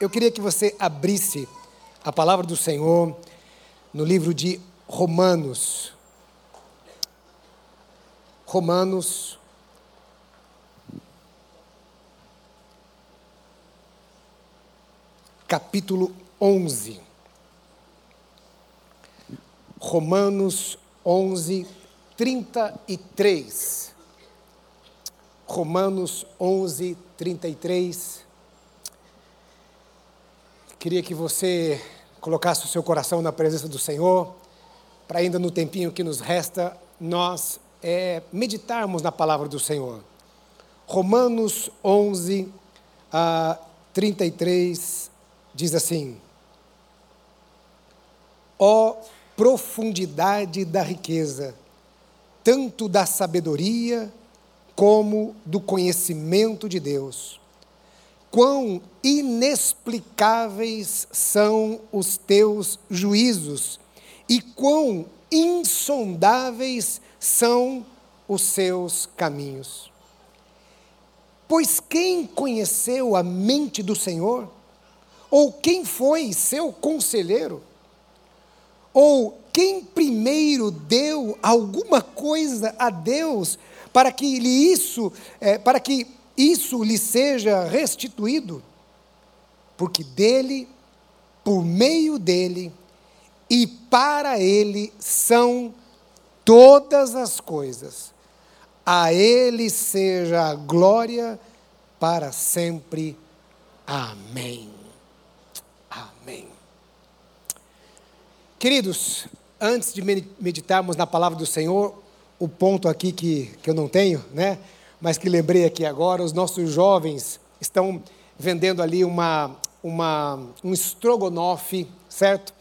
eu queria que você abrisse a palavra do Senhor no livro de Romanos. Romanos. Capítulo 11. Romanos 11, 33. Romanos 11, 33. Queria que você colocasse o seu coração na presença do Senhor, para ainda no tempinho que nos resta, nós é, meditarmos na palavra do Senhor. Romanos 11, a 33, diz assim: Ó oh, profundidade da riqueza, tanto da sabedoria como do conhecimento de Deus quão inexplicáveis são os teus juízos e quão insondáveis são os seus caminhos. Pois quem conheceu a mente do Senhor? Ou quem foi seu conselheiro? Ou quem primeiro deu alguma coisa a Deus para que isso, é, para que isso lhe seja restituído, porque dele, por meio dele e para ele são todas as coisas. A ele seja a glória para sempre. Amém. Amém. Queridos, antes de meditarmos na palavra do Senhor, o ponto aqui que, que eu não tenho, né? Mas que lembrei aqui agora, os nossos jovens estão vendendo ali uma, uma, um estrogonofe, certo?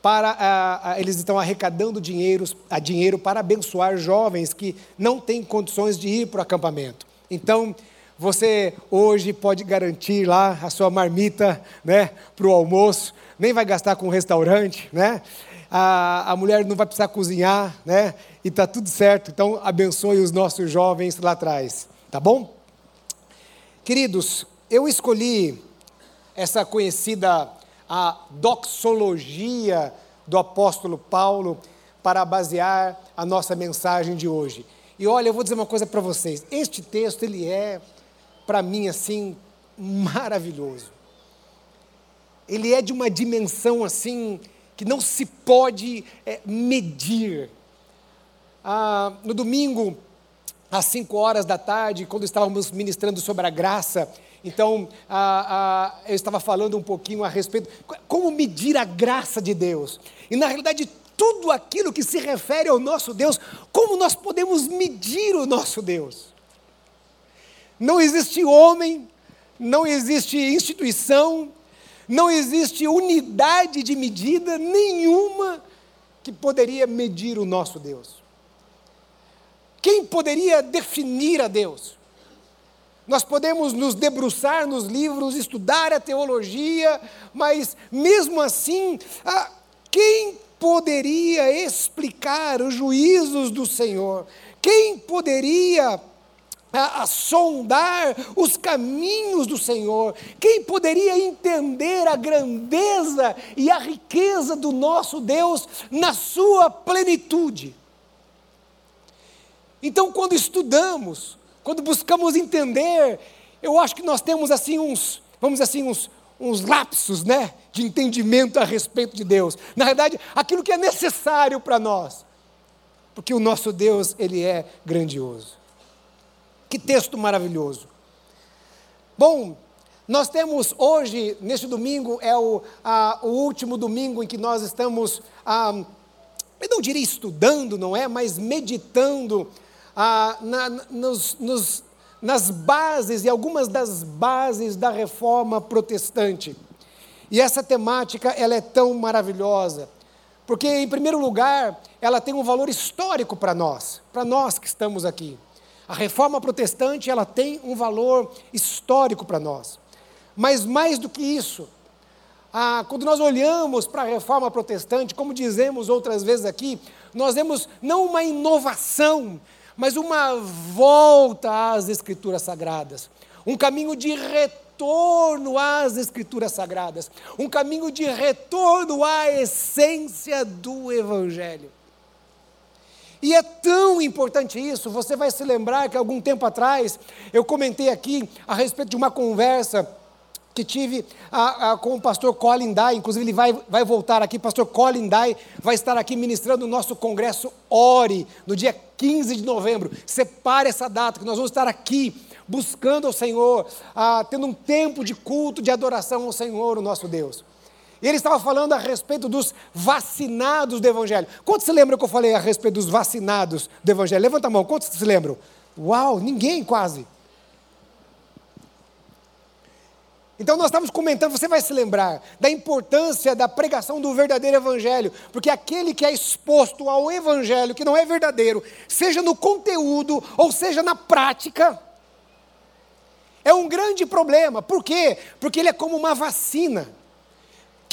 Para, eles estão arrecadando dinheiro, a dinheiro para abençoar jovens que não têm condições de ir para o acampamento. Então, você hoje pode garantir lá a sua marmita né, para o almoço, nem vai gastar com restaurante, né? A, a mulher não vai precisar cozinhar, né? e está tudo certo. Então, abençoe os nossos jovens lá atrás, tá bom? Queridos, eu escolhi essa conhecida a doxologia do apóstolo Paulo para basear a nossa mensagem de hoje. E olha, eu vou dizer uma coisa para vocês. Este texto ele é para mim assim maravilhoso. Ele é de uma dimensão assim que não se pode é, medir ah, no domingo, às 5 horas da tarde, quando estávamos ministrando sobre a graça, então ah, ah, eu estava falando um pouquinho a respeito como medir a graça de Deus. E na realidade, tudo aquilo que se refere ao nosso Deus, como nós podemos medir o nosso Deus? Não existe homem, não existe instituição, não existe unidade de medida nenhuma que poderia medir o nosso Deus. Quem poderia definir a Deus? Nós podemos nos debruçar nos livros, estudar a teologia, mas mesmo assim, ah, quem poderia explicar os juízos do Senhor? Quem poderia a, a, sondar os caminhos do Senhor? Quem poderia entender a grandeza e a riqueza do nosso Deus na sua plenitude? Então, quando estudamos, quando buscamos entender, eu acho que nós temos assim uns, vamos dizer assim, uns, uns lapsos, né, de entendimento a respeito de Deus. Na verdade, aquilo que é necessário para nós. Porque o nosso Deus, ele é grandioso. Que texto maravilhoso. Bom, nós temos hoje, neste domingo, é o, a, o último domingo em que nós estamos, a, eu não diria estudando, não é, mas meditando ah, na, nos, nos, nas bases e algumas das bases da reforma protestante. E essa temática ela é tão maravilhosa, porque, em primeiro lugar, ela tem um valor histórico para nós, para nós que estamos aqui. A reforma protestante ela tem um valor histórico para nós. Mas mais do que isso, ah, quando nós olhamos para a reforma protestante, como dizemos outras vezes aqui, nós vemos não uma inovação, mas uma volta às Escrituras Sagradas, um caminho de retorno às Escrituras Sagradas, um caminho de retorno à essência do Evangelho. E é tão importante isso, você vai se lembrar que algum tempo atrás eu comentei aqui a respeito de uma conversa que tive a, a, com o pastor Colin Dye, inclusive ele vai, vai voltar aqui, pastor Colin Dye vai estar aqui ministrando o nosso congresso Ore, no dia 15 de novembro. Separe essa data, que nós vamos estar aqui buscando ao Senhor, ah, tendo um tempo de culto, de adoração ao Senhor, o nosso Deus. E ele estava falando a respeito dos vacinados do Evangelho. Quantos se lembram que eu falei a respeito dos vacinados do Evangelho? Levanta a mão, quantos se lembram? Uau, ninguém quase. Então nós estamos comentando, você vai se lembrar da importância da pregação do verdadeiro evangelho, porque aquele que é exposto ao evangelho que não é verdadeiro, seja no conteúdo ou seja na prática, é um grande problema. Por quê? Porque ele é como uma vacina.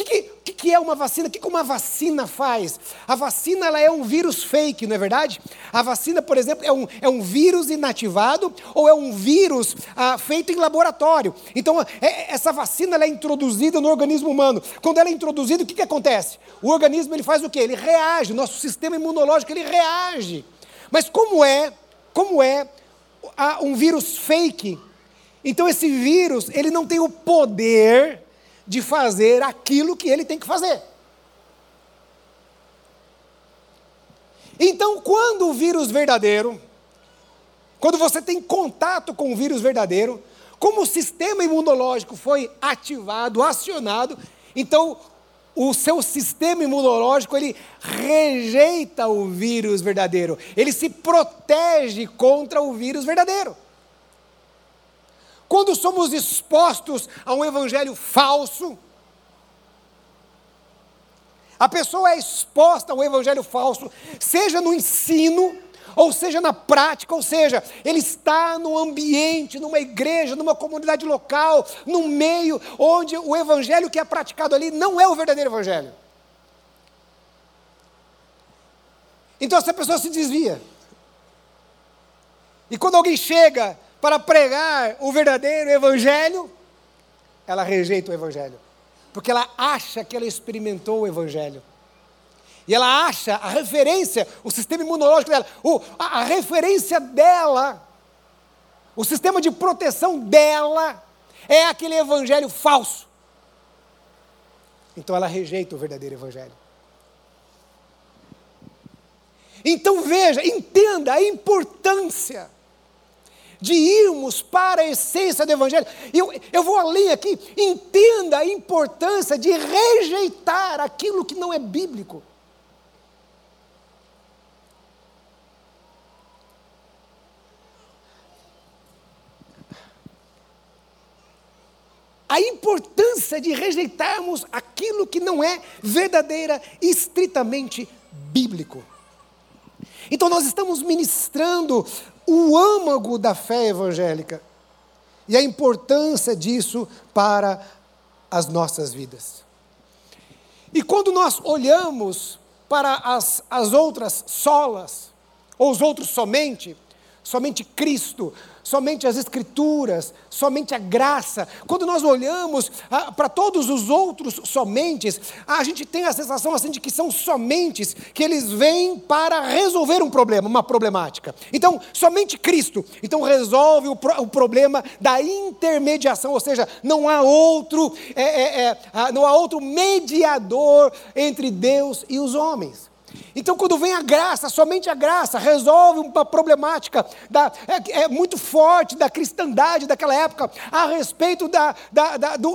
Que, que, que, é uma vacina? O que, que uma vacina faz? A vacina ela é um vírus fake, não é verdade? A vacina, por exemplo, é um, é um vírus inativado ou é um vírus ah, feito em laboratório. Então, é, essa vacina ela é introduzida no organismo humano. Quando ela é introduzida, o que, que acontece? O organismo ele faz o quê? Ele reage, o nosso sistema imunológico ele reage. Mas como é, como é ah, um vírus fake? Então esse vírus ele não tem o poder de fazer aquilo que ele tem que fazer. Então, quando o vírus verdadeiro, quando você tem contato com o vírus verdadeiro, como o sistema imunológico foi ativado, acionado, então o seu sistema imunológico ele rejeita o vírus verdadeiro, ele se protege contra o vírus verdadeiro. Quando somos expostos a um evangelho falso, a pessoa é exposta a um evangelho falso, seja no ensino, ou seja na prática, ou seja, ele está no ambiente, numa igreja, numa comunidade local, no meio onde o evangelho que é praticado ali não é o verdadeiro evangelho. Então essa pessoa se desvia. E quando alguém chega para pregar o verdadeiro evangelho, ela rejeita o evangelho. Porque ela acha que ela experimentou o evangelho. E ela acha a referência, o sistema imunológico dela, o, a, a referência dela, o sistema de proteção dela, é aquele evangelho falso. Então ela rejeita o verdadeiro evangelho. Então veja, entenda a importância de irmos para a essência do Evangelho. Eu, eu vou além aqui, entenda a importância de rejeitar aquilo que não é bíblico. a importância de rejeitarmos aquilo que não é verdadeira, estritamente bíblico. Então, nós estamos ministrando o âmago da fé evangélica e a importância disso para as nossas vidas. E quando nós olhamos para as, as outras solas, ou os outros somente, somente Cristo, somente as Escrituras, somente a graça. Quando nós olhamos ah, para todos os outros somentes, a gente tem a sensação assim de que são somentes, que eles vêm para resolver um problema, uma problemática. Então, somente Cristo, então resolve o, pro, o problema da intermediação, ou seja, não há outro, é, é, é, ah, não há outro mediador entre Deus e os homens. Então, quando vem a graça, somente a graça resolve uma problemática da, é, é muito forte da cristandade daquela época a respeito da, da, da, do,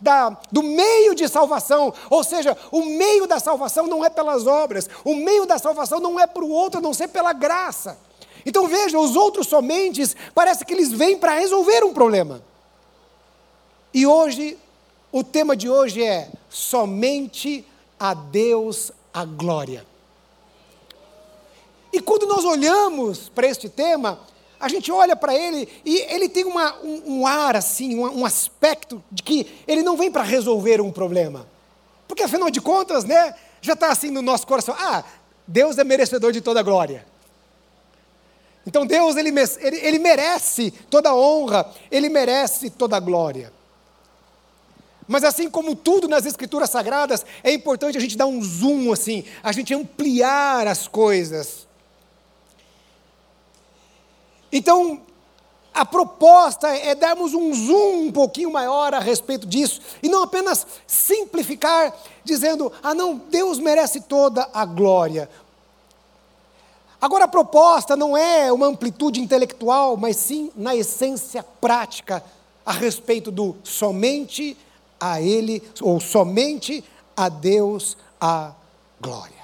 da, do meio de salvação. Ou seja, o meio da salvação não é pelas obras, o meio da salvação não é para o outro a não ser pela graça. Então veja, os outros somentes parece que eles vêm para resolver um problema. E hoje, o tema de hoje é somente a Deus a glória. E quando nós olhamos para este tema, a gente olha para ele e ele tem uma, um, um, ar assim, um, um aspecto de que ele não vem para resolver um problema. Porque afinal de contas, né, já está assim no nosso coração, ah, Deus é merecedor de toda glória. Então Deus, ele, ele, ele merece toda honra, ele merece toda glória. Mas assim como tudo nas escrituras sagradas, é importante a gente dar um zoom assim, a gente ampliar as coisas. Então, a proposta é darmos um zoom um pouquinho maior a respeito disso, e não apenas simplificar, dizendo, ah, não, Deus merece toda a glória. Agora, a proposta não é uma amplitude intelectual, mas sim na essência prática a respeito do somente a Ele, ou somente a Deus a glória.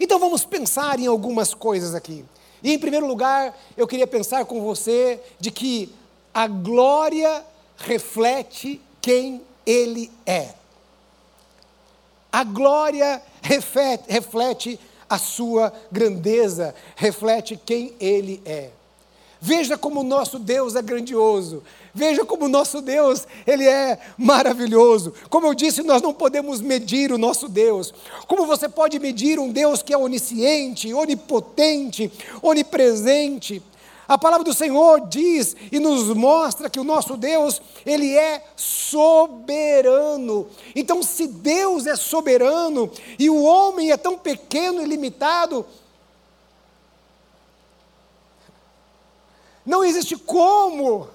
Então vamos pensar em algumas coisas aqui. E em primeiro lugar, eu queria pensar com você de que a glória reflete quem Ele é. A glória reflete, reflete a sua grandeza, reflete quem Ele é. Veja como o nosso Deus é grandioso. Veja como o nosso Deus, ele é maravilhoso. Como eu disse, nós não podemos medir o nosso Deus. Como você pode medir um Deus que é onisciente, onipotente, onipresente? A palavra do Senhor diz e nos mostra que o nosso Deus, ele é soberano. Então, se Deus é soberano e o homem é tão pequeno e limitado, Não existe como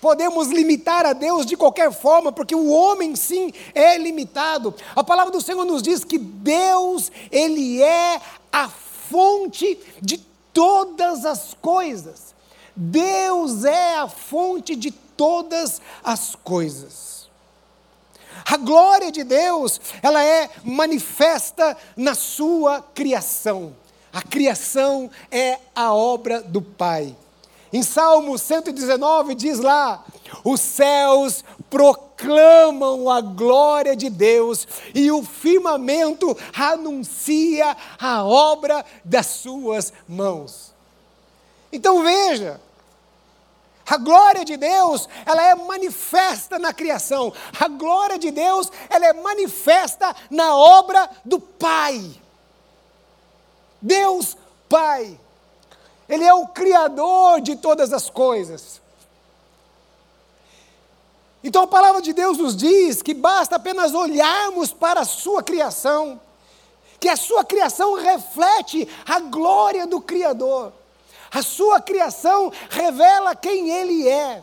podemos limitar a Deus de qualquer forma, porque o homem sim é limitado. A palavra do Senhor nos diz que Deus, ele é a fonte de todas as coisas. Deus é a fonte de todas as coisas. A glória de Deus, ela é manifesta na sua criação. A criação é a obra do Pai. Em Salmo 119 diz lá: os céus proclamam a glória de Deus e o firmamento anuncia a obra das suas mãos. Então veja, a glória de Deus, ela é manifesta na criação. A glória de Deus, ela é manifesta na obra do Pai. Deus Pai. Ele é o Criador de todas as coisas. Então a palavra de Deus nos diz que basta apenas olharmos para a sua criação, que a sua criação reflete a glória do Criador. A sua criação revela quem Ele é.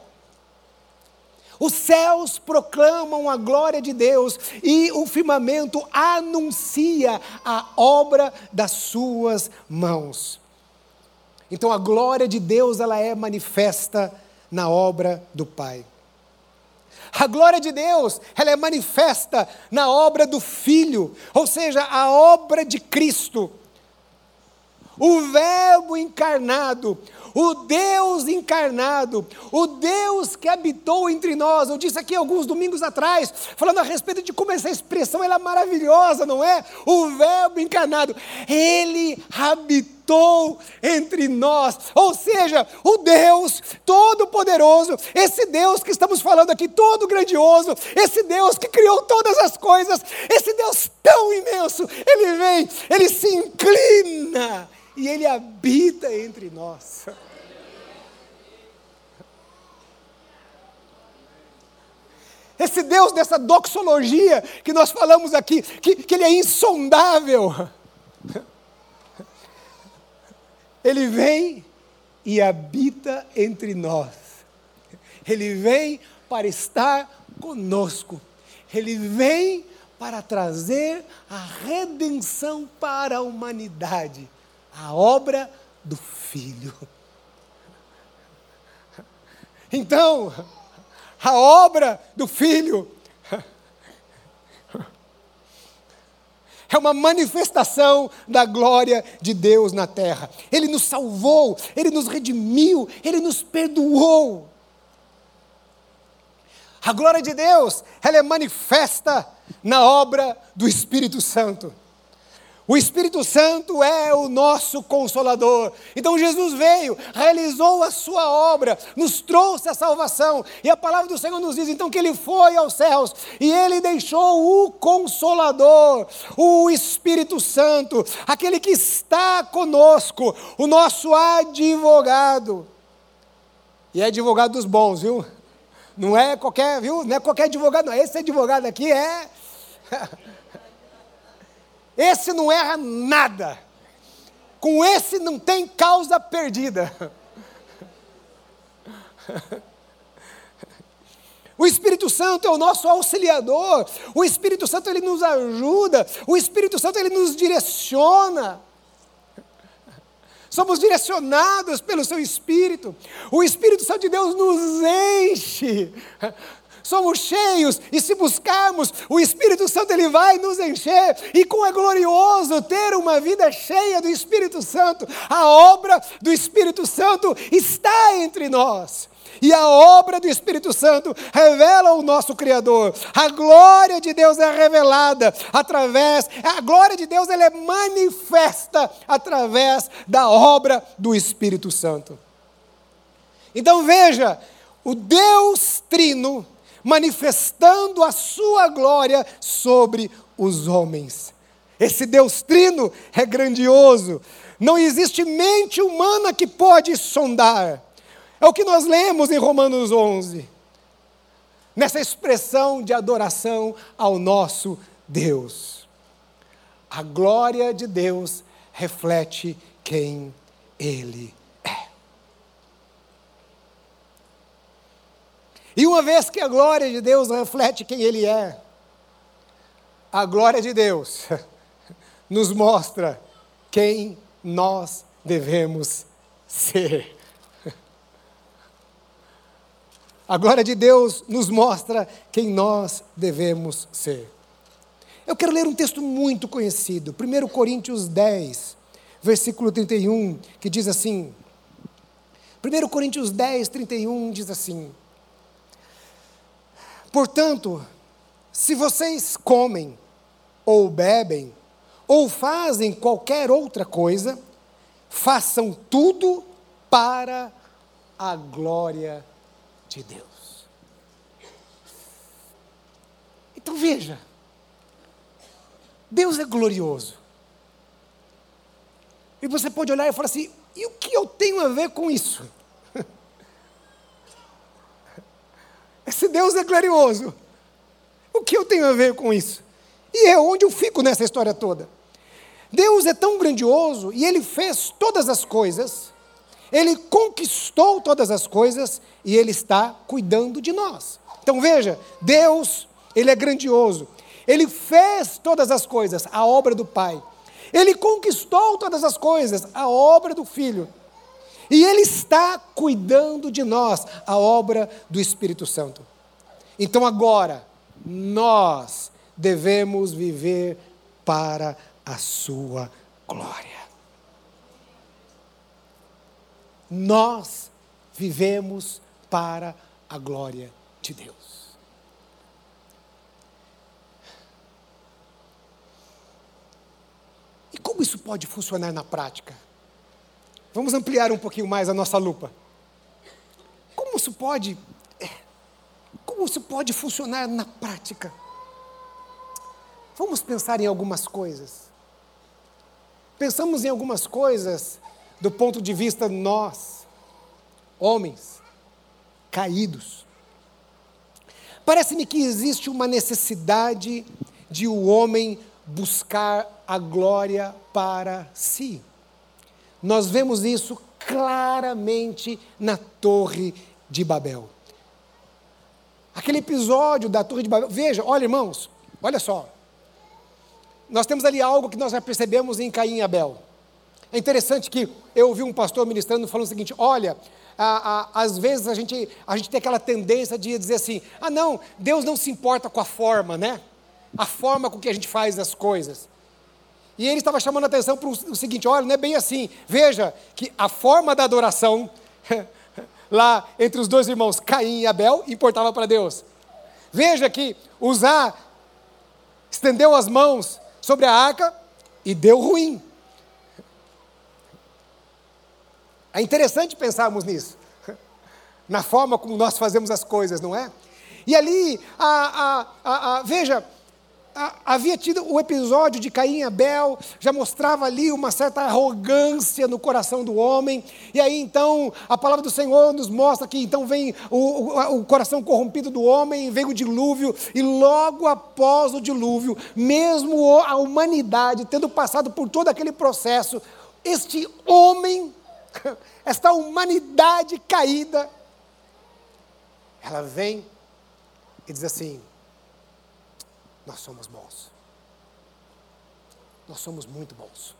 Os céus proclamam a glória de Deus e o firmamento anuncia a obra das suas mãos. Então a glória de Deus ela é manifesta na obra do Pai. A glória de Deus, ela é manifesta na obra do Filho, ou seja, a obra de Cristo. O Verbo encarnado, o Deus encarnado, o Deus que habitou entre nós. Eu disse aqui alguns domingos atrás, falando a respeito de como essa expressão ela é maravilhosa, não é? O Verbo encarnado, ele habitou entre nós. Ou seja, o Deus todo-poderoso, esse Deus que estamos falando aqui, todo grandioso, esse Deus que criou todas as coisas, esse Deus tão imenso, ele vem, ele se inclina e Ele habita entre nós. Esse Deus dessa doxologia que nós falamos aqui, que, que Ele é insondável, Ele vem e habita entre nós. Ele vem para estar conosco. Ele vem para trazer a redenção para a humanidade a obra do Filho. Então, a obra do Filho é uma manifestação da glória de Deus na terra. Ele nos salvou, ele nos redimiu, ele nos perdoou. A glória de Deus, ela é manifesta na obra do Espírito Santo. O Espírito Santo é o nosso consolador. Então Jesus veio, realizou a sua obra, nos trouxe a salvação. E a palavra do Senhor nos diz então que ele foi aos céus e ele deixou o consolador, o Espírito Santo, aquele que está conosco, o nosso advogado. E é advogado dos bons, viu? Não é qualquer, viu? Não é qualquer advogado, não. Esse advogado aqui é Esse não erra nada. Com esse não tem causa perdida. O Espírito Santo é o nosso auxiliador. O Espírito Santo ele nos ajuda. O Espírito Santo ele nos direciona. Somos direcionados pelo seu Espírito. O Espírito Santo de Deus nos enche somos cheios, e se buscarmos, o Espírito Santo ele vai nos encher, e como é glorioso ter uma vida cheia do Espírito Santo, a obra do Espírito Santo está entre nós. E a obra do Espírito Santo revela o nosso Criador. A glória de Deus é revelada através, a glória de Deus ela é manifesta através da obra do Espírito Santo. Então veja, o Deus Trino manifestando a sua glória sobre os homens. Esse Deus trino é grandioso. Não existe mente humana que pode sondar. É o que nós lemos em Romanos 11. Nessa expressão de adoração ao nosso Deus. A glória de Deus reflete quem Ele E uma vez que a glória de Deus reflete quem Ele é, a glória de Deus nos mostra quem nós devemos ser. A glória de Deus nos mostra quem nós devemos ser. Eu quero ler um texto muito conhecido, 1 Coríntios 10, versículo 31, que diz assim: 1 Coríntios 10, 31 diz assim: Portanto, se vocês comem, ou bebem, ou fazem qualquer outra coisa, façam tudo para a glória de Deus. Então veja, Deus é glorioso. E você pode olhar e falar assim: e o que eu tenho a ver com isso? Deus é glorioso. O que eu tenho a ver com isso? E é onde eu fico nessa história toda. Deus é tão grandioso e Ele fez todas as coisas, Ele conquistou todas as coisas e Ele está cuidando de nós. Então veja, Deus, Ele é grandioso, Ele fez todas as coisas, a obra do Pai. Ele conquistou todas as coisas, a obra do Filho. E Ele está cuidando de nós, a obra do Espírito Santo. Então agora, nós devemos viver para a Sua glória. Nós vivemos para a glória de Deus. E como isso pode funcionar na prática? Vamos ampliar um pouquinho mais a nossa lupa. Como isso pode, como isso pode funcionar na prática? Vamos pensar em algumas coisas. Pensamos em algumas coisas do ponto de vista nós, homens, caídos. Parece-me que existe uma necessidade de o homem buscar a glória para si. Nós vemos isso claramente na Torre de Babel. Aquele episódio da Torre de Babel. Veja, olha, irmãos, olha só. Nós temos ali algo que nós já percebemos em Caim e Abel. É interessante que eu ouvi um pastor ministrando falando o seguinte: olha, a, a, às vezes a gente, a gente tem aquela tendência de dizer assim: ah, não, Deus não se importa com a forma, né? A forma com que a gente faz as coisas. E ele estava chamando a atenção para o seguinte: olha, não é bem assim. Veja que a forma da adoração, lá entre os dois irmãos, Caim e Abel, importava para Deus. Veja que Uzá estendeu as mãos sobre a arca, e deu ruim. É interessante pensarmos nisso, na forma como nós fazemos as coisas, não é? E ali, a, a, a, veja, havia tido o episódio de Caim e Abel, já mostrava ali uma certa arrogância no coração do homem, e aí então a palavra do Senhor nos mostra que então vem o, o, o coração corrompido do homem, vem o dilúvio, e logo após o dilúvio, mesmo a humanidade tendo passado por todo aquele processo, este homem, esta humanidade caída, ela vem e diz assim: nós somos bons. Nós somos muito bons.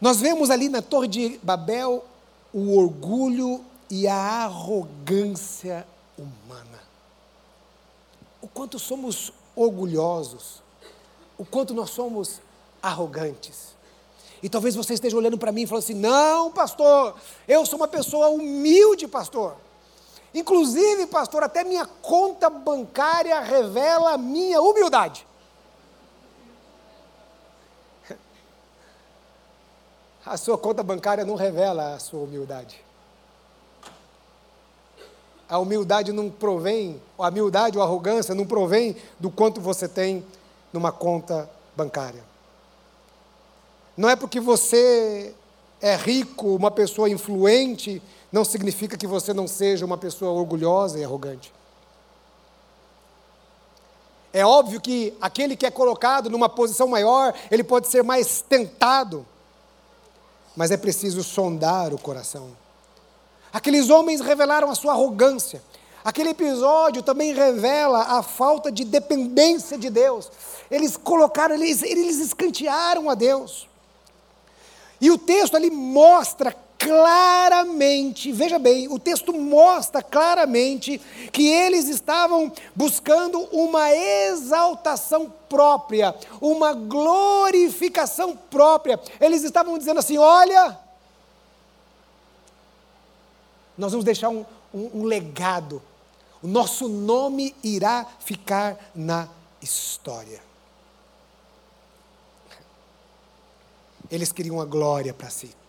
Nós vemos ali na Torre de Babel o orgulho e a arrogância humana. O quanto somos orgulhosos, o quanto nós somos arrogantes. E talvez você esteja olhando para mim e falando assim: não, pastor, eu sou uma pessoa humilde, pastor. Inclusive, pastor, até minha conta bancária revela a minha humildade. A sua conta bancária não revela a sua humildade. A humildade não provém, a humildade ou a arrogância não provém do quanto você tem numa conta bancária. Não é porque você é rico, uma pessoa influente, não significa que você não seja uma pessoa orgulhosa e arrogante. É óbvio que aquele que é colocado numa posição maior, ele pode ser mais tentado, mas é preciso sondar o coração. Aqueles homens revelaram a sua arrogância. Aquele episódio também revela a falta de dependência de Deus. Eles colocaram, eles, eles escantearam a Deus. E o texto ali mostra claramente, veja bem, o texto mostra claramente que eles estavam buscando uma exaltação própria, uma glorificação própria. Eles estavam dizendo assim: olha, nós vamos deixar um, um, um legado, o nosso nome irá ficar na história. Eles queriam a glória para si.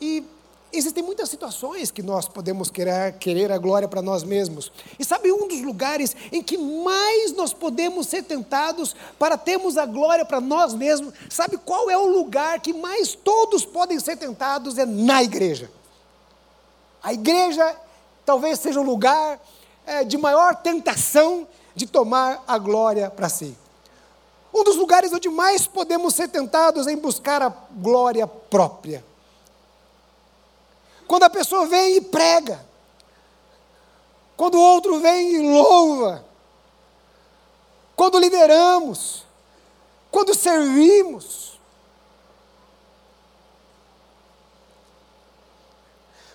E existem muitas situações que nós podemos querer, querer a glória para nós mesmos. E sabe um dos lugares em que mais nós podemos ser tentados para termos a glória para nós mesmos? Sabe qual é o lugar que mais todos podem ser tentados? É na igreja. A igreja talvez seja o lugar é, de maior tentação de tomar a glória para si. Um dos lugares onde mais podemos ser tentados em buscar a glória própria. Quando a pessoa vem e prega, quando o outro vem e louva, quando lideramos, quando servimos,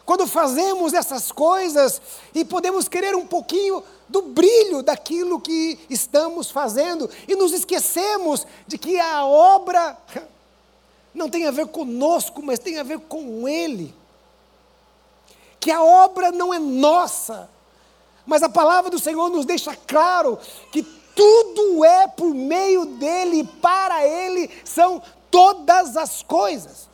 quando fazemos essas coisas e podemos querer um pouquinho do brilho daquilo que estamos fazendo e nos esquecemos de que a obra não tem a ver conosco, mas tem a ver com Ele que a obra não é nossa, mas a palavra do Senhor nos deixa claro que tudo é por meio dele e para ele são todas as coisas.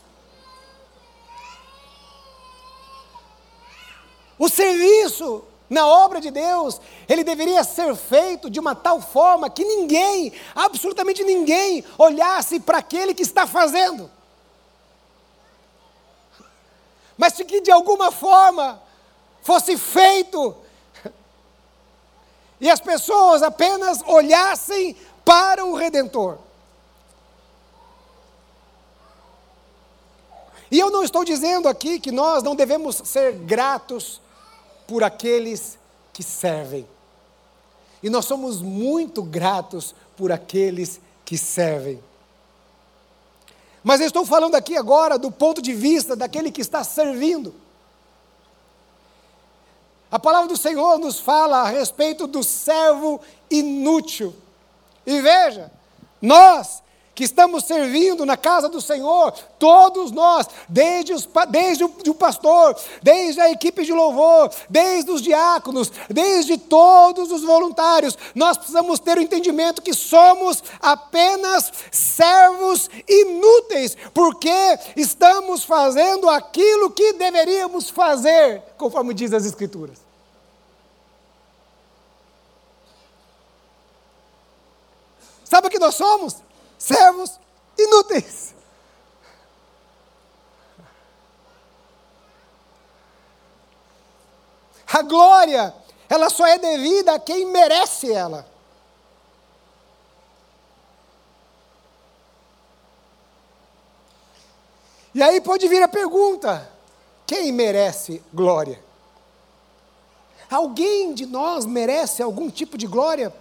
O serviço na obra de Deus, ele deveria ser feito de uma tal forma que ninguém, absolutamente ninguém, olhasse para aquele que está fazendo mas que de alguma forma fosse feito e as pessoas apenas olhassem para o Redentor. E eu não estou dizendo aqui que nós não devemos ser gratos por aqueles que servem. E nós somos muito gratos por aqueles que servem. Mas eu estou falando aqui agora do ponto de vista daquele que está servindo. A palavra do Senhor nos fala a respeito do servo inútil. E veja, nós que estamos servindo na casa do Senhor, todos nós, desde, os, desde o, o pastor, desde a equipe de louvor, desde os diáconos, desde todos os voluntários, nós precisamos ter o entendimento que somos apenas servos inúteis, porque estamos fazendo aquilo que deveríamos fazer, conforme diz as Escrituras. Sabe o que nós somos? Servos inúteis. A glória, ela só é devida a quem merece ela. E aí pode vir a pergunta: quem merece glória? Alguém de nós merece algum tipo de glória?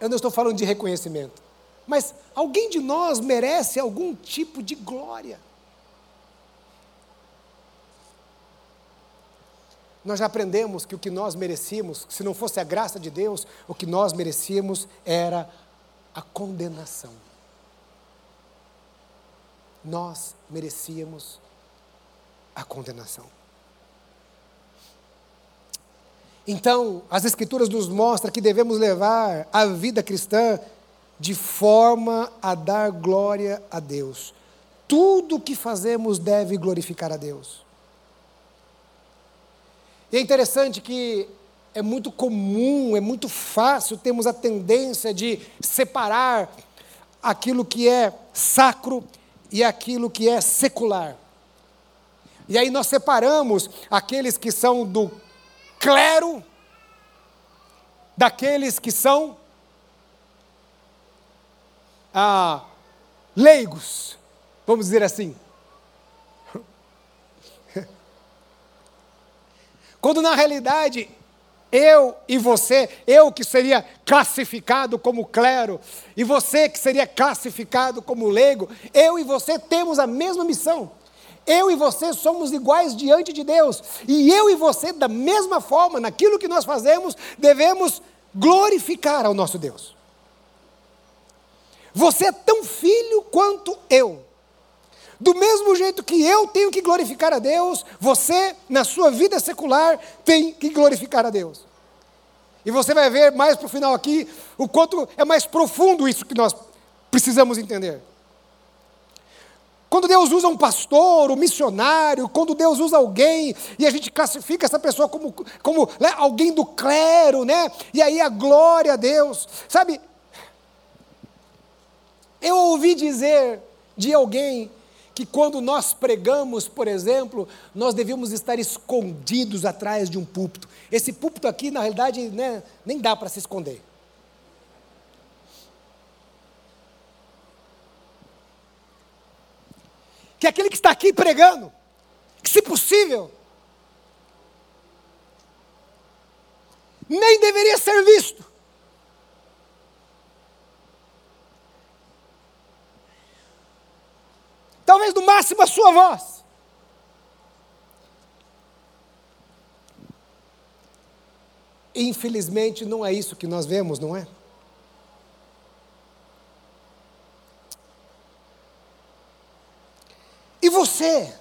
Eu não estou falando de reconhecimento. Mas alguém de nós merece algum tipo de glória. Nós já aprendemos que o que nós merecíamos, se não fosse a graça de Deus, o que nós merecíamos era a condenação. Nós merecíamos a condenação. Então, as Escrituras nos mostram que devemos levar a vida cristã de forma a dar glória a Deus. Tudo o que fazemos deve glorificar a Deus. E é interessante que é muito comum, é muito fácil termos a tendência de separar aquilo que é sacro e aquilo que é secular. E aí nós separamos aqueles que são do clero daqueles que são ah, leigos, vamos dizer assim. Quando na realidade eu e você, eu que seria classificado como clero, e você que seria classificado como leigo, eu e você temos a mesma missão. Eu e você somos iguais diante de Deus, e eu e você, da mesma forma, naquilo que nós fazemos, devemos glorificar ao nosso Deus. Você é tão filho quanto eu. Do mesmo jeito que eu tenho que glorificar a Deus, você, na sua vida secular, tem que glorificar a Deus. E você vai ver mais para o final aqui o quanto é mais profundo isso que nós precisamos entender. Quando Deus usa um pastor, um missionário, quando Deus usa alguém e a gente classifica essa pessoa como, como né, alguém do clero, né? E aí a glória a Deus. Sabe, eu ouvi dizer de alguém que quando nós pregamos, por exemplo, nós devíamos estar escondidos atrás de um púlpito. Esse púlpito aqui, na realidade, né, nem dá para se esconder. Que aquele que está aqui pregando, que se possível, nem deveria ser visto. Talvez no máximo a sua voz. Infelizmente, não é isso que nós vemos, não é? E você,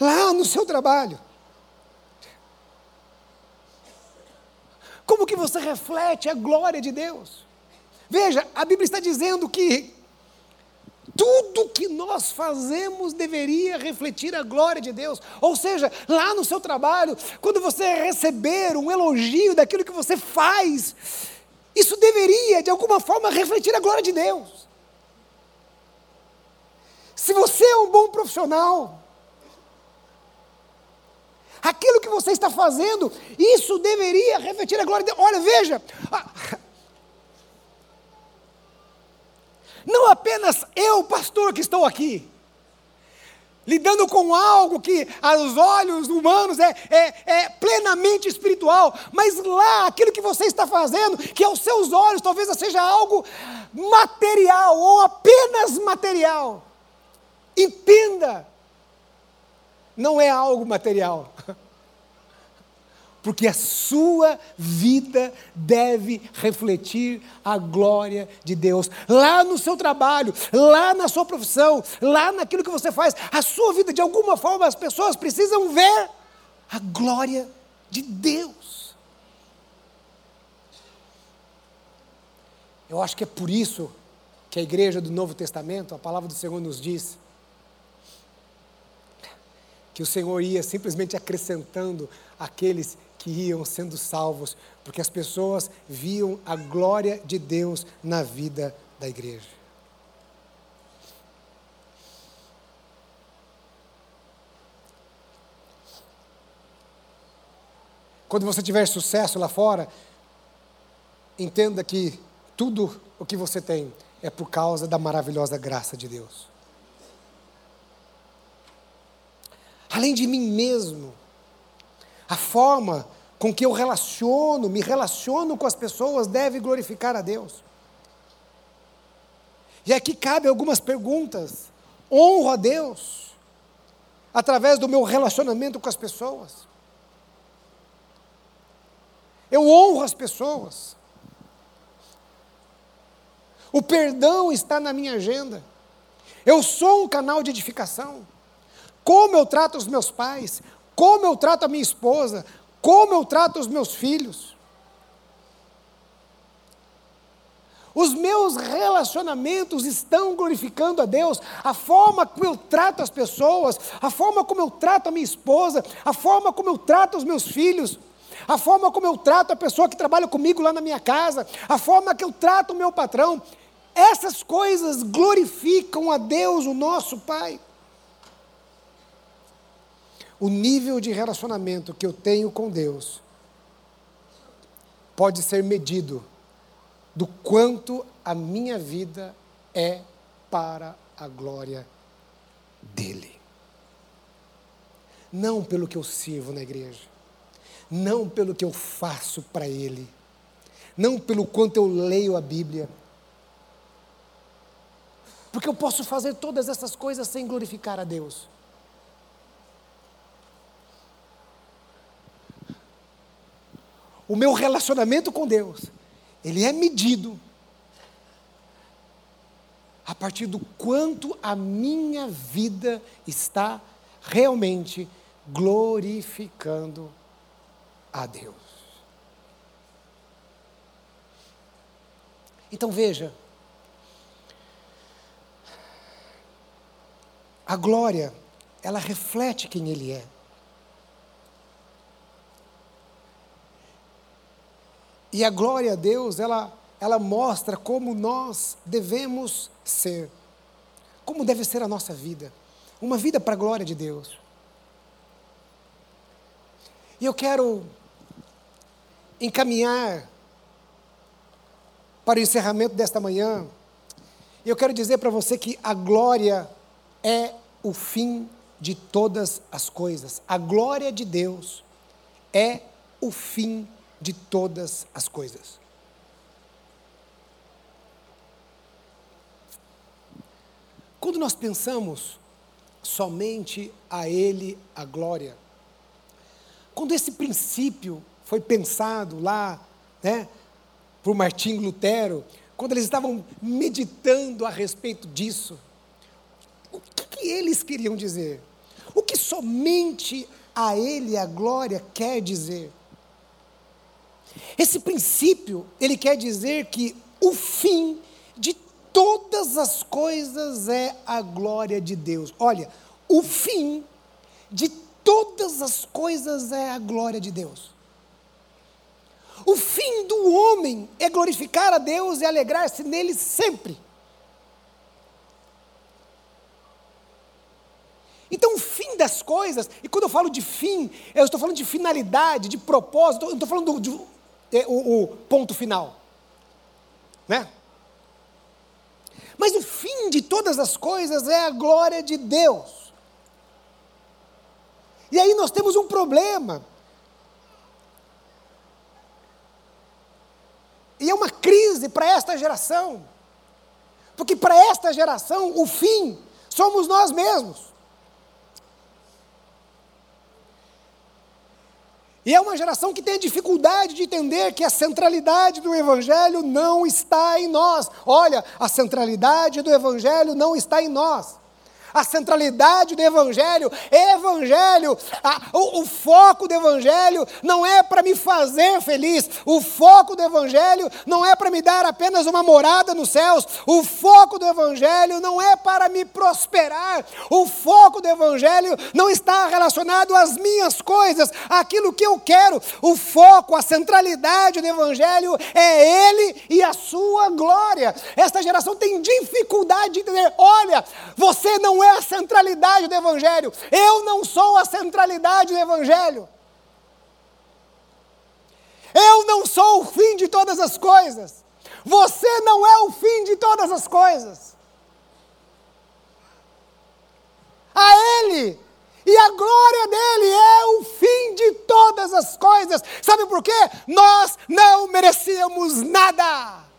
lá no seu trabalho, como que você reflete a glória de Deus? Veja, a Bíblia está dizendo que tudo que nós fazemos deveria refletir a glória de Deus. Ou seja, lá no seu trabalho, quando você receber um elogio daquilo que você faz, isso deveria, de alguma forma, refletir a glória de Deus. Se você é um bom profissional, aquilo que você está fazendo, isso deveria refletir a glória de Deus. Olha, veja, Não apenas eu, pastor, que estou aqui, lidando com algo que aos olhos humanos é, é, é, plenamente espiritual, mas lá, aquilo que você está fazendo, que aos seus olhos talvez seja algo material ou apenas material. Entenda, não é algo material. porque a sua vida deve refletir a glória de Deus. Lá no seu trabalho, lá na sua profissão, lá naquilo que você faz, a sua vida, de alguma forma, as pessoas precisam ver a glória de Deus. Eu acho que é por isso que a igreja do Novo Testamento, a palavra do Senhor nos diz, que o Senhor ia simplesmente acrescentando aqueles que iam sendo salvos, porque as pessoas viam a glória de Deus na vida da igreja. Quando você tiver sucesso lá fora, entenda que tudo o que você tem é por causa da maravilhosa graça de Deus. Além de mim mesmo, a forma com que eu relaciono, me relaciono com as pessoas deve glorificar a Deus. E aqui cabe algumas perguntas. Honro a Deus através do meu relacionamento com as pessoas. Eu honro as pessoas. O perdão está na minha agenda. Eu sou um canal de edificação. Como eu trato os meus pais, como eu trato a minha esposa, como eu trato os meus filhos. Os meus relacionamentos estão glorificando a Deus, a forma como eu trato as pessoas, a forma como eu trato a minha esposa, a forma como eu trato os meus filhos, a forma como eu trato a pessoa que trabalha comigo lá na minha casa, a forma que eu trato o meu patrão. Essas coisas glorificam a Deus, o nosso Pai o nível de relacionamento que eu tenho com Deus pode ser medido do quanto a minha vida é para a glória dEle. Não pelo que eu sirvo na igreja, não pelo que eu faço para Ele, não pelo quanto eu leio a Bíblia, porque eu posso fazer todas essas coisas sem glorificar a Deus. O meu relacionamento com Deus, ele é medido a partir do quanto a minha vida está realmente glorificando a Deus. Então veja, a glória, ela reflete quem Ele é. E a glória a Deus, ela, ela mostra como nós devemos ser, como deve ser a nossa vida, uma vida para a glória de Deus. E eu quero encaminhar para o encerramento desta manhã, eu quero dizer para você que a glória é o fim de todas as coisas. A glória de Deus é o fim de todas as coisas. Quando nós pensamos somente a Ele a glória, quando esse princípio foi pensado lá, né, por Martim Lutero, quando eles estavam meditando a respeito disso, o que, que eles queriam dizer? O que somente a Ele a glória quer dizer? Esse princípio, ele quer dizer que o fim de todas as coisas é a glória de Deus. Olha, o fim de todas as coisas é a glória de Deus. O fim do homem é glorificar a Deus e alegrar-se nele sempre. Então, o fim das coisas, e quando eu falo de fim, eu estou falando de finalidade, de propósito, eu não estou falando de, o, o ponto final. Né? Mas o fim de todas as coisas é a glória de Deus. E aí nós temos um problema. E é uma crise para esta geração. Porque para esta geração, o fim somos nós mesmos. E é uma geração que tem dificuldade de entender que a centralidade do Evangelho não está em nós. Olha, a centralidade do Evangelho não está em nós a centralidade do Evangelho. Evangelho, a, o, o, foco do Evangelho não é para me fazer feliz, o foco do Evangelho não é para me dar apenas uma morada nos céus, o foco do Evangelho não é para me prosperar, o foco do Evangelho não está relacionado às minhas coisas, àquilo que eu quero, o foco, a centralidade do Evangelho é Ele e a sua glória. Esta geração tem dificuldade de entender: olha, você não é a centralidade do Evangelho. Eu não sou a centralidade do Evangelho. Eu não sou o fim de todas as coisas. Você não é o fim de todas as coisas. A Ele e a glória dele é o fim de todas as coisas. Sabe por quê? Nós não merecíamos nada.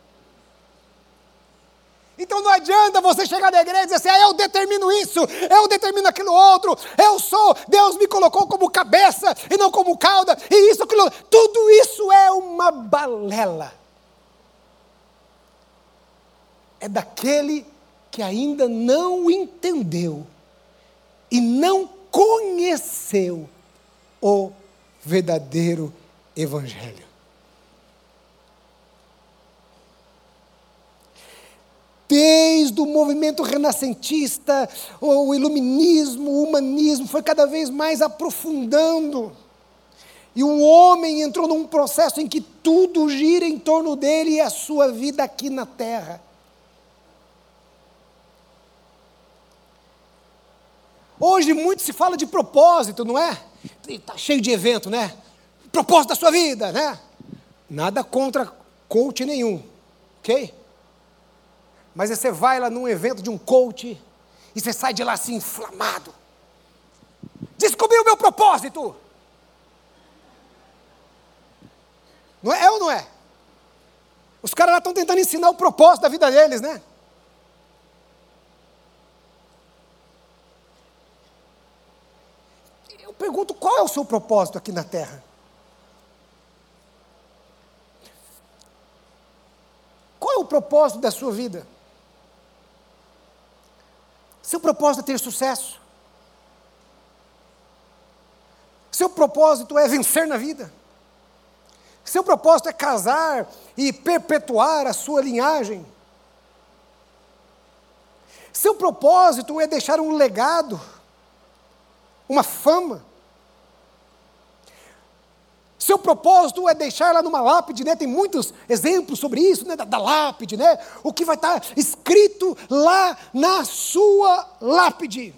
Então não adianta você chegar na igreja e dizer assim, ah, eu determino isso, eu determino aquilo outro, eu sou, Deus me colocou como cabeça e não como cauda, e isso, aquilo, tudo isso é uma balela. É daquele que ainda não entendeu e não conheceu o verdadeiro Evangelho. Desde o movimento renascentista, o iluminismo, o humanismo, foi cada vez mais aprofundando. E o homem entrou num processo em que tudo gira em torno dele e a sua vida aqui na terra. Hoje muito se fala de propósito, não é? Está cheio de evento, né? Propósito da sua vida, né? Nada contra coach nenhum, ok? Mas você vai lá num evento de um coach e você sai de lá assim inflamado. Descobri o meu propósito. Não é, é ou não é? Os caras lá estão tentando ensinar o propósito da vida deles, né? Eu pergunto qual é o seu propósito aqui na Terra? Qual é o propósito da sua vida? Seu propósito é ter sucesso. Seu propósito é vencer na vida. Seu propósito é casar e perpetuar a sua linhagem. Seu propósito é deixar um legado, uma fama. Seu propósito é deixar lá numa lápide, né? Tem muitos exemplos sobre isso, né? Da, da lápide, né? O que vai estar escrito lá na sua lápide.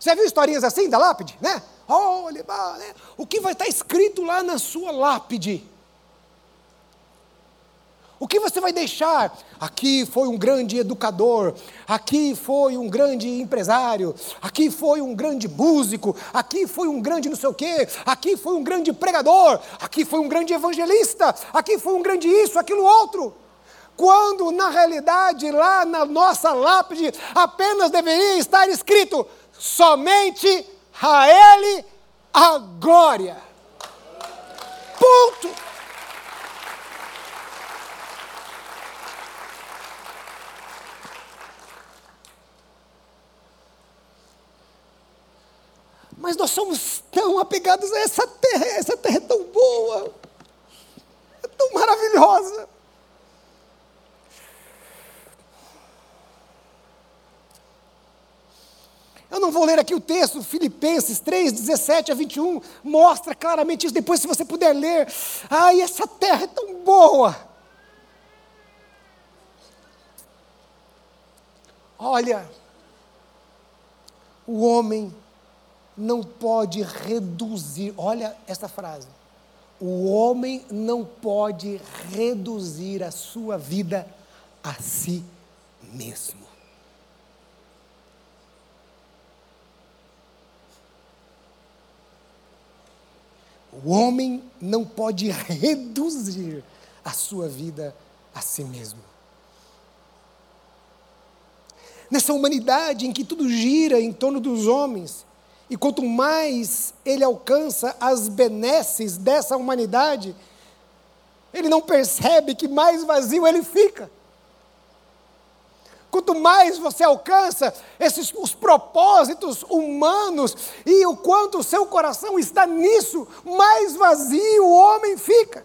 Você viu historinhas assim da lápide, né? Olha, né? o que vai estar escrito lá na sua lápide? O que você vai deixar? Aqui foi um grande educador, aqui foi um grande empresário, aqui foi um grande músico, aqui foi um grande não sei o quê, aqui foi um grande pregador, aqui foi um grande evangelista, aqui foi um grande isso, aquilo outro. Quando na realidade lá na nossa lápide apenas deveria estar escrito: somente a Ele a glória. Ponto. Mas nós somos tão apegados a essa terra, essa terra é tão boa, é tão maravilhosa. Eu não vou ler aqui o texto, Filipenses 3, 17 a 21, mostra claramente isso. Depois, se você puder ler, ai, essa terra é tão boa. Olha, o homem não pode reduzir, olha essa frase. O homem não pode reduzir a sua vida a si mesmo. O homem não pode reduzir a sua vida a si mesmo. Nessa humanidade em que tudo gira em torno dos homens, E quanto mais ele alcança as benesses dessa humanidade, ele não percebe que mais vazio ele fica. Quanto mais você alcança esses os propósitos humanos e o quanto o seu coração está nisso, mais vazio o homem fica.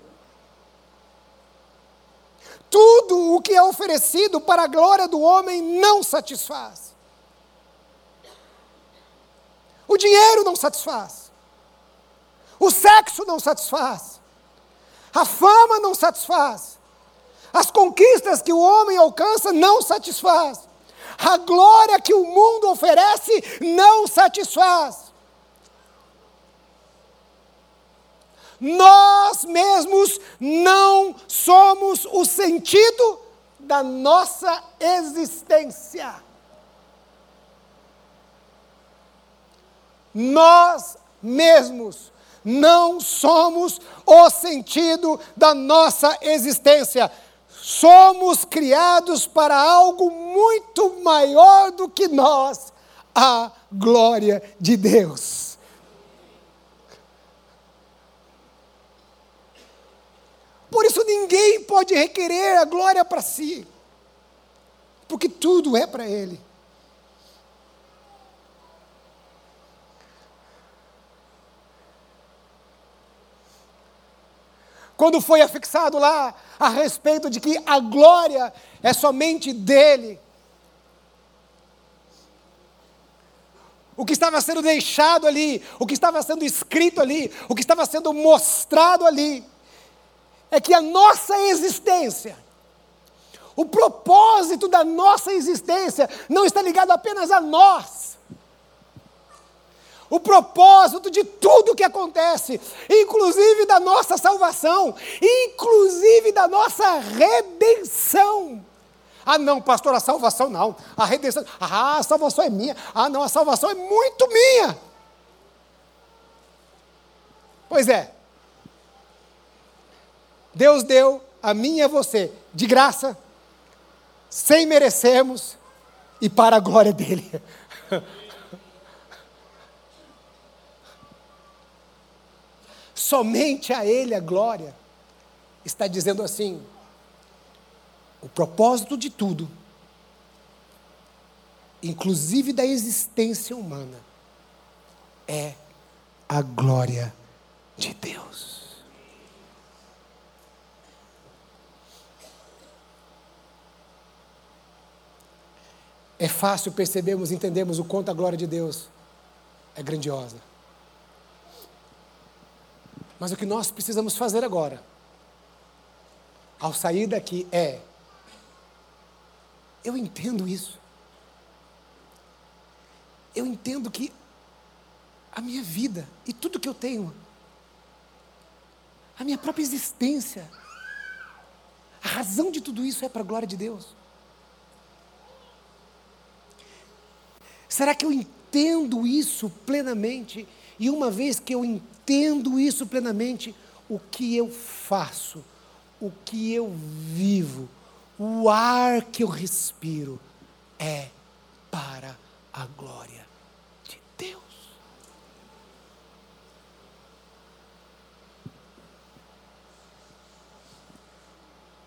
Tudo o que é oferecido para a glória do homem não satisfaz. O dinheiro não satisfaz. O sexo não satisfaz. A fama não satisfaz. As conquistas que o homem alcança não satisfaz. A glória que o mundo oferece não satisfaz. Nós mesmos não somos o sentido da nossa existência. Nós mesmos não somos o sentido da nossa existência. Somos criados para algo muito maior do que nós a glória de Deus. Por isso ninguém pode requerer a glória para si, porque tudo é para Ele. Quando foi afixado lá a respeito de que a glória é somente dele. O que estava sendo deixado ali, o que estava sendo escrito ali, o que estava sendo mostrado ali, é que a nossa existência, o propósito da nossa existência, não está ligado apenas a nós, o propósito de tudo que acontece, inclusive da nossa salvação, inclusive da nossa redenção. Ah, não, pastor, a salvação não. A redenção. Ah, a salvação é minha. Ah, não, a salvação é muito minha. Pois é. Deus deu a mim e a você de graça, sem merecermos e para a glória dele. somente a Ele a glória, está dizendo assim: o propósito de tudo, inclusive da existência humana, é a glória de Deus. É fácil percebermos, entendemos o quanto a glória de Deus é grandiosa. Mas o que nós precisamos fazer agora, ao sair daqui, é: eu entendo isso. Eu entendo que a minha vida e tudo que eu tenho, a minha própria existência, a razão de tudo isso é para a glória de Deus. Será que eu entendo isso plenamente? E uma vez que eu entendo isso plenamente, o que eu faço, o que eu vivo, o ar que eu respiro é para a glória de Deus.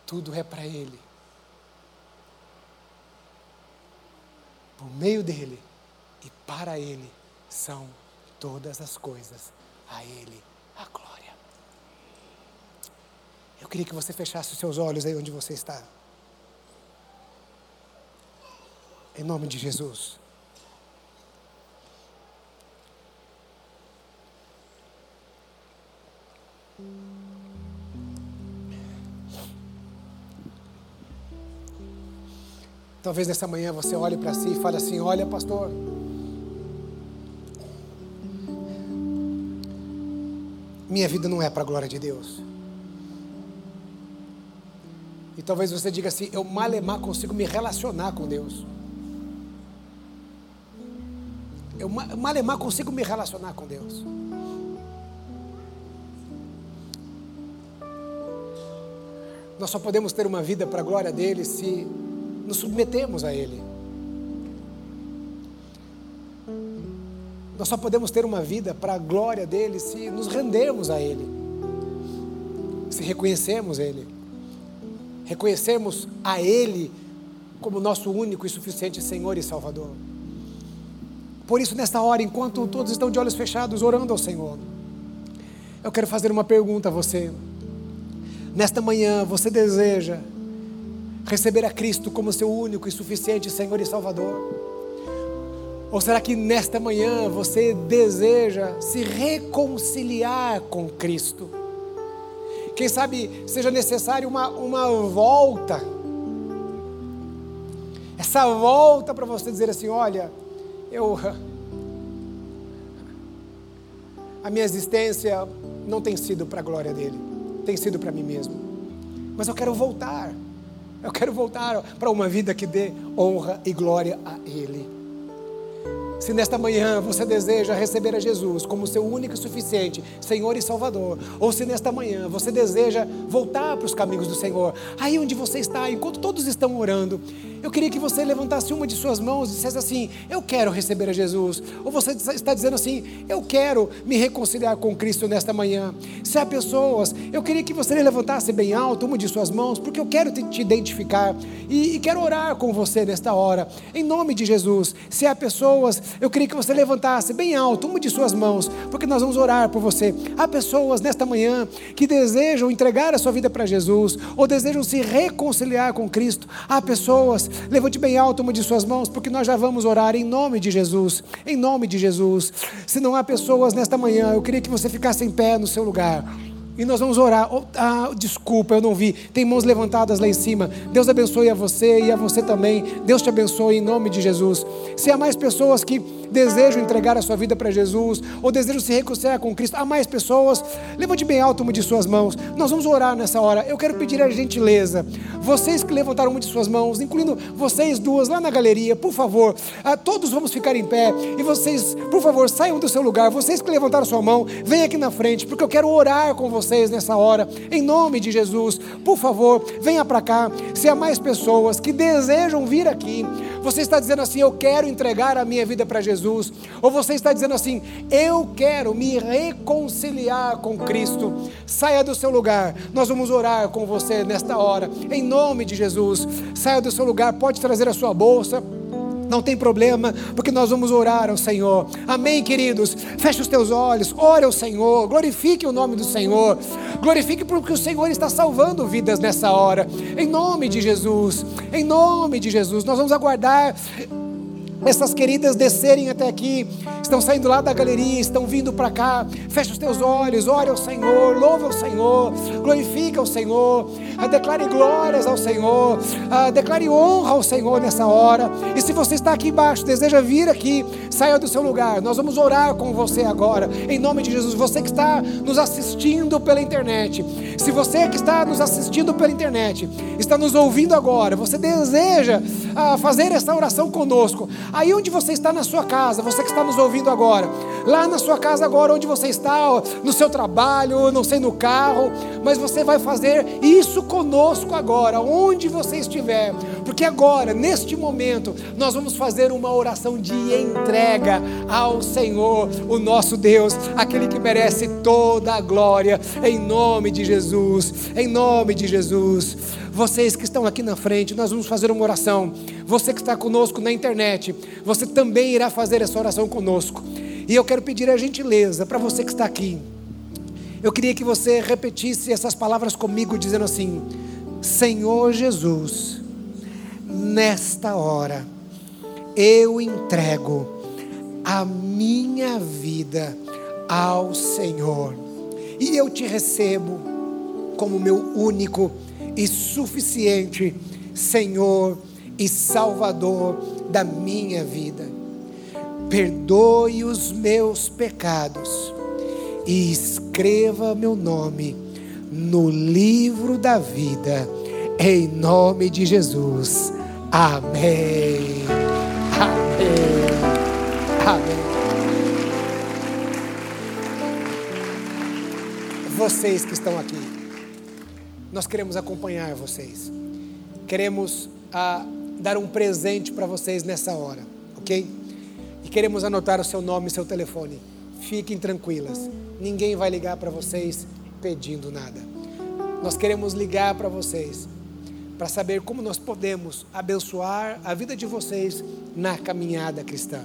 Tudo é para Ele. Por meio dele e para Ele são todas as coisas. A Ele a glória. Eu queria que você fechasse os seus olhos aí onde você está. Em nome de Jesus. Talvez nessa manhã você olhe para si e fale assim: Olha, pastor. Minha vida não é para a glória de Deus. E talvez você diga assim: eu malemar consigo me relacionar com Deus. Eu malemar consigo me relacionar com Deus. Nós só podemos ter uma vida para a glória dele se nos submetemos a Ele. Nós só podemos ter uma vida para a glória dele se nos rendermos a ele, se reconhecermos ele, reconhecermos a ele como nosso único e suficiente Senhor e Salvador. Por isso, nesta hora, enquanto todos estão de olhos fechados orando ao Senhor, eu quero fazer uma pergunta a você. Nesta manhã, você deseja receber a Cristo como seu único e suficiente Senhor e Salvador? Ou será que nesta manhã você deseja se reconciliar com Cristo? Quem sabe seja necessário uma, uma volta. Essa volta para você dizer assim: olha, eu. A minha existência não tem sido para a glória dele, tem sido para mim mesmo. Mas eu quero voltar. Eu quero voltar para uma vida que dê honra e glória a Ele. Se nesta manhã você deseja receber a Jesus como seu único e suficiente Senhor e Salvador, ou se nesta manhã você deseja voltar para os caminhos do Senhor, aí onde você está, enquanto todos estão orando, eu queria que você levantasse uma de suas mãos e dissesse assim: Eu quero receber a Jesus. Ou você está dizendo assim: Eu quero me reconciliar com Cristo nesta manhã. Se há pessoas, eu queria que você levantasse bem alto uma de suas mãos, porque eu quero te, te identificar e, e quero orar com você nesta hora, em nome de Jesus. Se há pessoas, eu queria que você levantasse bem alto uma de suas mãos, porque nós vamos orar por você. Há pessoas nesta manhã que desejam entregar a sua vida para Jesus, ou desejam se reconciliar com Cristo. Há pessoas Levante bem alto uma de suas mãos, porque nós já vamos orar em nome de Jesus. Em nome de Jesus. Se não há pessoas nesta manhã, eu queria que você ficasse em pé no seu lugar. E nós vamos orar. Oh, ah, desculpa, eu não vi. Tem mãos levantadas lá em cima. Deus abençoe a você e a você também. Deus te abençoe em nome de Jesus. Se há mais pessoas que desejam entregar a sua vida para Jesus, ou desejam se reconciliar com Cristo, há mais pessoas, levante bem alto uma de suas mãos. Nós vamos orar nessa hora. Eu quero pedir a gentileza, vocês que levantaram uma de suas mãos, incluindo vocês duas lá na galeria, por favor, ah, todos vamos ficar em pé e vocês, por favor, saiam do seu lugar. Vocês que levantaram sua mão, venham aqui na frente, porque eu quero orar com vocês nessa hora, em nome de Jesus. Por favor, venha para cá. Se há mais pessoas que desejam vir aqui, você está dizendo assim: Eu quero entregar a minha vida para Jesus. Ou você está dizendo assim: Eu quero me reconciliar com Cristo. Saia do seu lugar. Nós vamos orar com você nesta hora. Em nome de Jesus. Saia do seu lugar. Pode trazer a sua bolsa não tem problema, porque nós vamos orar ao Senhor. Amém, queridos? Feche os teus olhos, ore ao Senhor, glorifique o nome do Senhor, glorifique porque o Senhor está salvando vidas nessa hora. Em nome de Jesus, em nome de Jesus, nós vamos aguardar essas queridas descerem até aqui, estão saindo lá da galeria, estão vindo para cá. Feche os teus olhos, ore ao Senhor, louve ao Senhor, glorifica o Senhor, ah, declare glórias ao Senhor, ah, declare honra ao Senhor nessa hora. E se você está aqui embaixo, deseja vir aqui, saia do seu lugar. Nós vamos orar com você agora, em nome de Jesus. Você que está nos assistindo pela internet, se você que está nos assistindo pela internet, está nos ouvindo agora, você deseja ah, fazer essa oração conosco. Aí onde você está na sua casa, você que está nos ouvindo agora, lá na sua casa agora, onde você está, no seu trabalho, não sei, no carro, mas você vai fazer isso conosco agora, onde você estiver, porque agora, neste momento, nós vamos fazer uma oração de entrega ao Senhor, o nosso Deus, aquele que merece toda a glória, em nome de Jesus, em nome de Jesus. Vocês que estão aqui na frente, nós vamos fazer uma oração. Você que está conosco na internet, você também irá fazer essa oração conosco. E eu quero pedir a gentileza para você que está aqui. Eu queria que você repetisse essas palavras comigo, dizendo assim: Senhor Jesus, nesta hora, eu entrego a minha vida ao Senhor, e eu te recebo como meu único e suficiente Senhor e Salvador da minha vida. Perdoe os meus pecados e escreva meu nome no livro da vida, em nome de Jesus. Amém. Amém. Amém. Vocês que estão aqui, nós queremos acompanhar vocês. Queremos ah, dar um presente para vocês nessa hora, ok? e queremos anotar o seu nome e seu telefone. Fiquem tranquilas, ninguém vai ligar para vocês pedindo nada. Nós queremos ligar para vocês para saber como nós podemos abençoar a vida de vocês na caminhada cristã.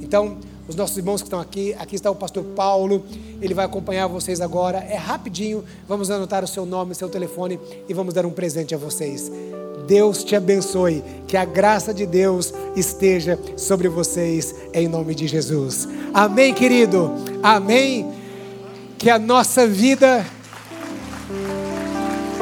Então, os nossos irmãos que estão aqui, aqui está o pastor Paulo, ele vai acompanhar vocês agora. É rapidinho, vamos anotar o seu nome, seu telefone e vamos dar um presente a vocês. Deus te abençoe, que a graça de Deus esteja sobre vocês, em nome de Jesus. Amém, querido? Amém. Que a nossa vida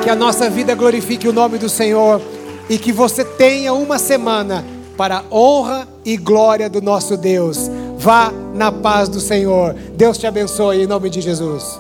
que a nossa vida glorifique o nome do Senhor e que você tenha uma semana para a honra e glória do nosso Deus. Vá na paz do Senhor. Deus te abençoe em nome de Jesus.